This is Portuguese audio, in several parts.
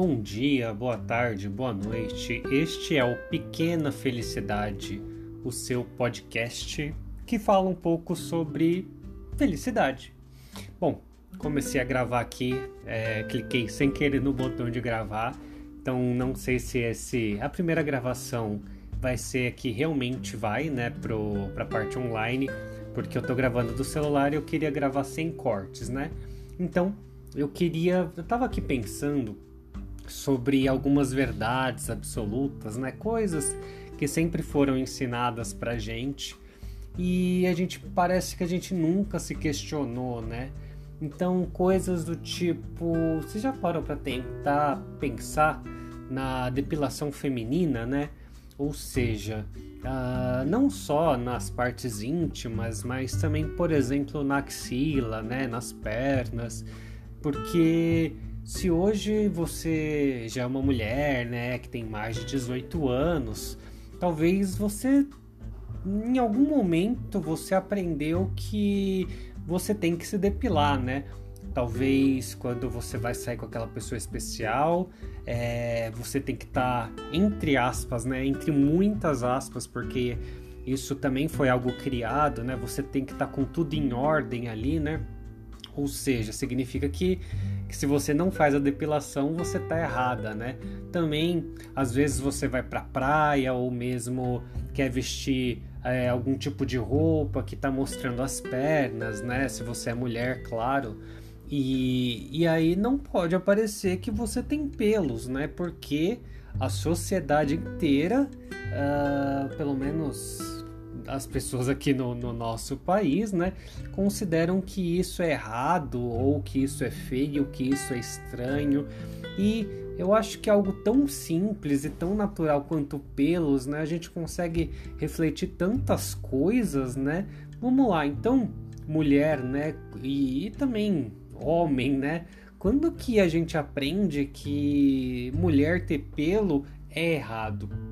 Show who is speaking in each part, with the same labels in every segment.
Speaker 1: Bom dia, boa tarde, boa noite. Este é o Pequena Felicidade, o seu podcast que fala um pouco sobre felicidade. Bom, comecei a gravar aqui, é, cliquei sem querer no botão de gravar, então não sei se esse a primeira gravação vai ser que realmente vai, né, pro para parte online, porque eu tô gravando do celular e eu queria gravar sem cortes, né? Então, eu queria, eu tava aqui pensando sobre algumas verdades absolutas, né? Coisas que sempre foram ensinadas pra gente e a gente parece que a gente nunca se questionou, né? Então, coisas do tipo, você já parou para tentar pensar na depilação feminina, né? Ou seja, uh, não só nas partes íntimas, mas também, por exemplo, na axila, né? Nas pernas, porque se hoje você já é uma mulher, né, que tem mais de 18 anos, talvez você em algum momento você aprendeu que você tem que se depilar, né? Talvez quando você vai sair com aquela pessoa especial, é, você tem que estar tá, entre aspas, né? Entre muitas aspas, porque isso também foi algo criado, né? Você tem que estar tá com tudo em ordem ali, né? Ou seja, significa que que se você não faz a depilação, você tá errada, né? Também, às vezes você vai pra praia ou mesmo quer vestir é, algum tipo de roupa que tá mostrando as pernas, né? Se você é mulher, claro. E, e aí não pode aparecer que você tem pelos, né? Porque a sociedade inteira, uh, pelo menos as pessoas aqui no, no, nosso país, né, consideram que isso é errado ou que isso é feio, que isso é estranho. E eu acho que algo tão simples e tão natural quanto pelos, né, a gente consegue refletir tantas coisas, né? Vamos lá, então, mulher, né, e, e também homem, né? Quando que a gente aprende que mulher ter pelo é errado?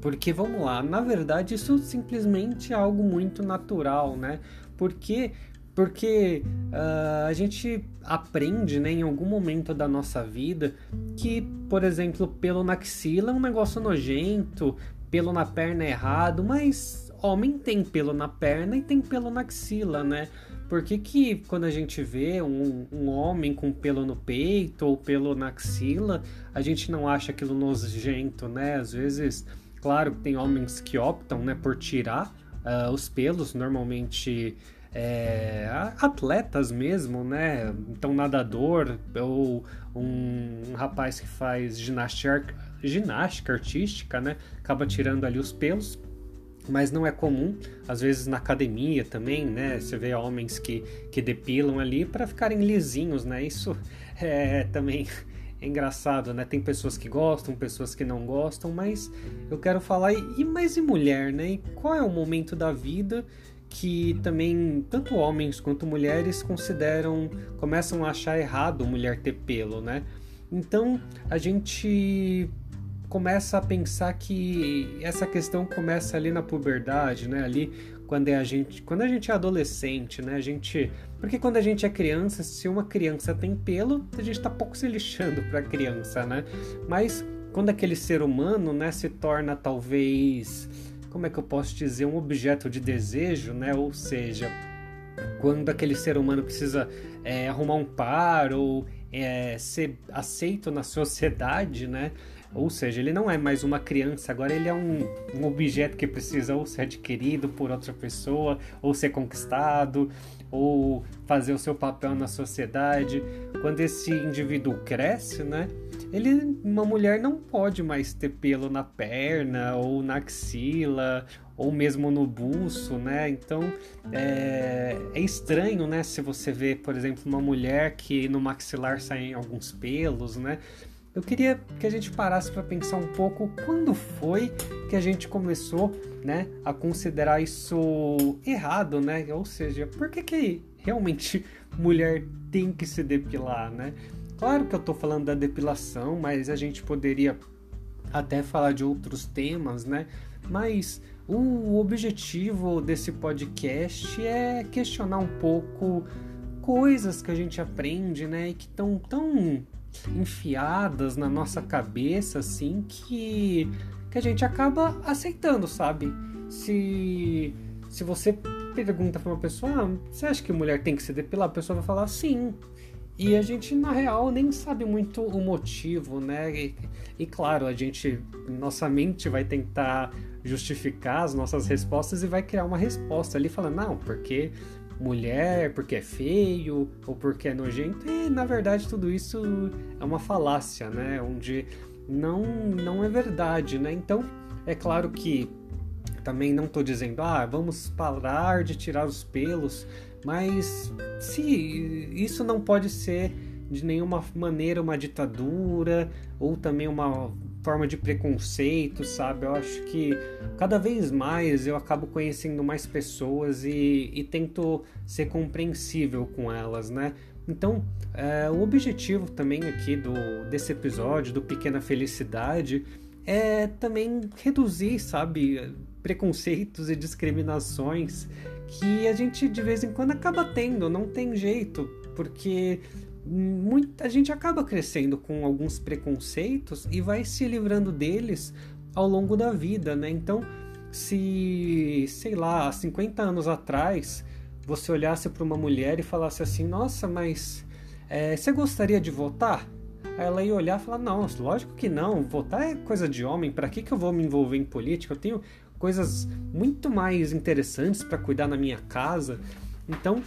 Speaker 1: Porque vamos lá, na verdade isso simplesmente é algo muito natural, né? Porque porque uh, a gente aprende, né, em algum momento da nossa vida que, por exemplo, pelo na axila é um negócio nojento, pelo na perna é errado, mas homem tem pelo na perna e tem pelo na axila, né? Por que, que quando a gente vê um, um, homem com pelo no peito ou pelo na axila, a gente não acha aquilo nojento, né? Às vezes Claro que tem homens que optam né, por tirar uh, os pelos, normalmente é, atletas mesmo, né? Então, nadador ou um, um rapaz que faz ginástica, ginástica artística, né? Acaba tirando ali os pelos, mas não é comum. Às vezes na academia também, né? Você vê homens que, que depilam ali para ficarem lisinhos, né? Isso é também é engraçado, né? Tem pessoas que gostam, pessoas que não gostam, mas eu quero falar e mais e mulher, né? E qual é o momento da vida que também tanto homens quanto mulheres consideram, começam a achar errado mulher ter pelo, né? Então a gente começa a pensar que essa questão começa ali na puberdade, né? Ali quando é a gente, quando a gente é adolescente, né? A gente porque quando a gente é criança, se uma criança tem pelo, a gente tá pouco se lixando pra criança, né? Mas quando aquele ser humano, né, se torna talvez, como é que eu posso dizer, um objeto de desejo, né? Ou seja, quando aquele ser humano precisa é, arrumar um par ou é, ser aceito na sociedade, né? Ou seja, ele não é mais uma criança, agora ele é um, um objeto que precisa ou ser adquirido por outra pessoa, ou ser conquistado, ou fazer o seu papel na sociedade. Quando esse indivíduo cresce, né? Ele, uma mulher não pode mais ter pelo na perna ou na axila ou mesmo no buço, né? Então é, é estranho, né? Se você vê, por exemplo, uma mulher que no maxilar saem alguns pelos, né? Eu queria que a gente parasse para pensar um pouco quando foi que a gente começou, né, a considerar isso errado, né? Ou seja, por que que realmente mulher tem que se depilar, né? Claro que eu tô falando da depilação, mas a gente poderia até falar de outros temas, né? Mas o objetivo desse podcast é questionar um pouco coisas que a gente aprende, né? E que estão tão enfiadas na nossa cabeça, assim, que, que a gente acaba aceitando, sabe? Se, se você pergunta pra uma pessoa, ah, você acha que mulher tem que se depilar? A pessoa vai falar sim. E a gente, na real, nem sabe muito o motivo, né? E, e, claro, a gente, nossa mente vai tentar justificar as nossas respostas e vai criar uma resposta ali falando, não, porque mulher, porque é feio ou porque é nojento. E na verdade tudo isso é uma falácia, né? Onde não, não é verdade, né? Então, é claro que também não estou dizendo, ah, vamos parar de tirar os pelos mas se isso não pode ser de nenhuma maneira uma ditadura ou também uma forma de preconceito, sabe? Eu acho que cada vez mais eu acabo conhecendo mais pessoas e, e tento ser compreensível com elas, né? Então, é, o objetivo também aqui do, desse episódio, do Pequena Felicidade, é também reduzir, sabe, preconceitos e discriminações que a gente de vez em quando acaba tendo, não tem jeito, porque muita gente acaba crescendo com alguns preconceitos e vai se livrando deles ao longo da vida, né? Então, se, sei lá, há 50 anos atrás você olhasse para uma mulher e falasse assim: Nossa, mas é, você gostaria de votar? Ela ia olhar e falar: Não, lógico que não, votar é coisa de homem, para que, que eu vou me envolver em política? Eu tenho coisas muito mais interessantes para cuidar na minha casa. Então,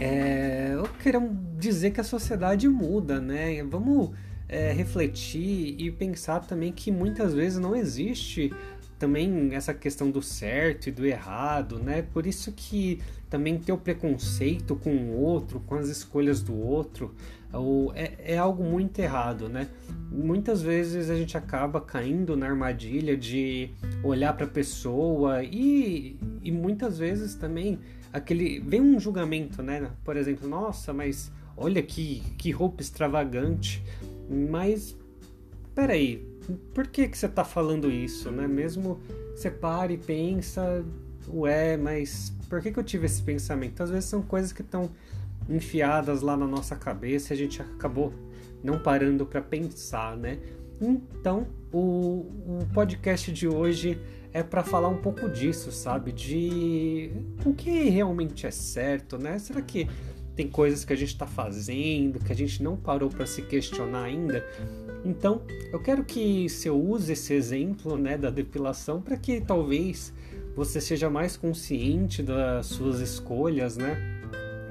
Speaker 1: é, eu quero dizer que a sociedade muda, né? Vamos é, refletir e pensar também que muitas vezes não existe também essa questão do certo e do errado, né? Por isso que também ter o preconceito com o outro, com as escolhas do outro, é, é algo muito errado, né? Muitas vezes a gente acaba caindo na armadilha de olhar para a pessoa e, e muitas vezes também aquele vem um julgamento, né? Por exemplo, nossa, mas olha que, que roupa extravagante, mas peraí, por que, que você está falando isso, né? Mesmo você para e pensa, ué, mas por que, que eu tive esse pensamento? Às vezes são coisas que estão enfiadas lá na nossa cabeça a gente acabou não parando para pensar, né? Então, o, o podcast de hoje é para falar um pouco disso, sabe? De o que realmente é certo, né? Será que tem coisas que a gente está fazendo que a gente não parou para se questionar ainda? Então, eu quero que você use esse exemplo, né, da depilação para que talvez você seja mais consciente das suas escolhas, né?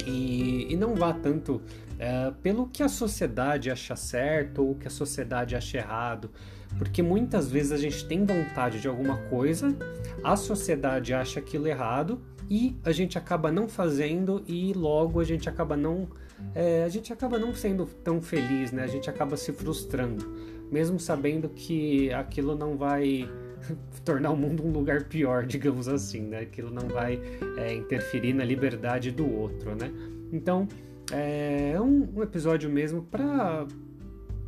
Speaker 1: e, e não vá tanto é, pelo que a sociedade acha certo ou que a sociedade acha errado, porque muitas vezes a gente tem vontade de alguma coisa, a sociedade acha aquilo errado e a gente acaba não fazendo e logo a gente acaba não é, a gente acaba não sendo tão feliz, né? A gente acaba se frustrando, mesmo sabendo que aquilo não vai tornar o mundo um lugar pior, digamos assim, né? Aquilo não vai é, interferir na liberdade do outro, né? Então, é um, um episódio mesmo para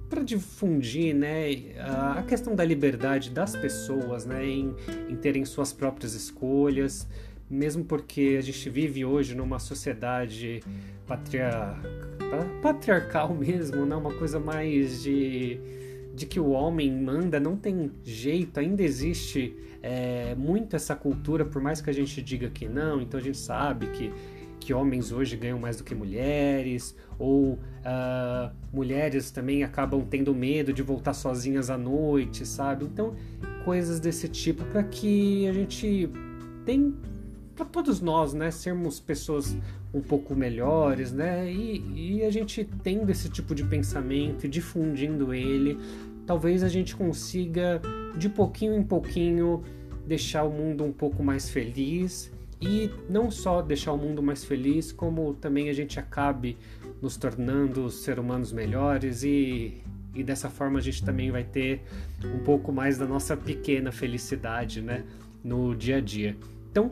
Speaker 1: para difundir né, a questão da liberdade das pessoas né, em, em terem suas próprias escolhas, mesmo porque a gente vive hoje numa sociedade patriar... patriarcal mesmo, né, uma coisa mais de de que o homem manda não tem jeito, ainda existe é, muito essa cultura, por mais que a gente diga que não, então a gente sabe que, que homens hoje ganham mais do que mulheres, ou uh, mulheres também acabam tendo medo de voltar sozinhas à noite, sabe? Então, coisas desse tipo para que a gente tem para todos nós, né, sermos pessoas um pouco melhores, né, e, e, a gente tendo esse tipo de pensamento e difundindo ele, talvez a gente consiga de pouquinho em pouquinho deixar o mundo um pouco mais feliz e não só deixar o mundo mais feliz, como também a gente acabe nos tornando ser humanos melhores e, e dessa forma a gente também vai ter um pouco mais da nossa pequena felicidade, né, no dia a dia. Então,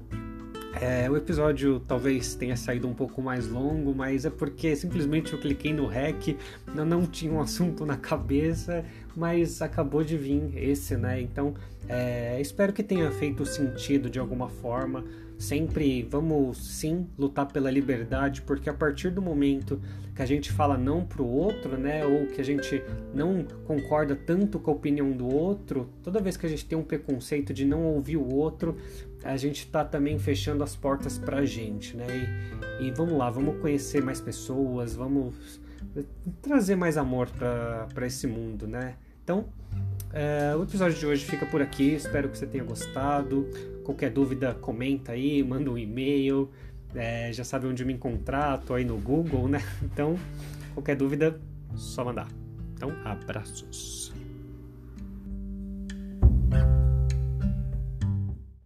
Speaker 1: é, o episódio talvez tenha saído um pouco mais longo, mas é porque simplesmente eu cliquei no REC, não, tinha um assunto na cabeça, mas acabou de vir esse, né? Então é, espero que tenha feito sentido de alguma forma sempre vamos sim lutar pela liberdade, porque a partir do momento que a gente fala não pro outro, né, ou que a gente não concorda tanto com a opinião do outro, toda vez que a gente tem um preconceito de não ouvir o outro, a gente tá também fechando as portas pra gente, né? E, e vamos lá, vamos conhecer mais pessoas, vamos trazer mais amor para esse mundo, né? Então, é, o episódio de hoje fica por aqui. Espero que você tenha gostado. Qualquer dúvida, comenta aí, manda um e-mail. É, já sabe onde me encontrar, tô aí no Google, né? Então, qualquer dúvida, só mandar. Então, abraços.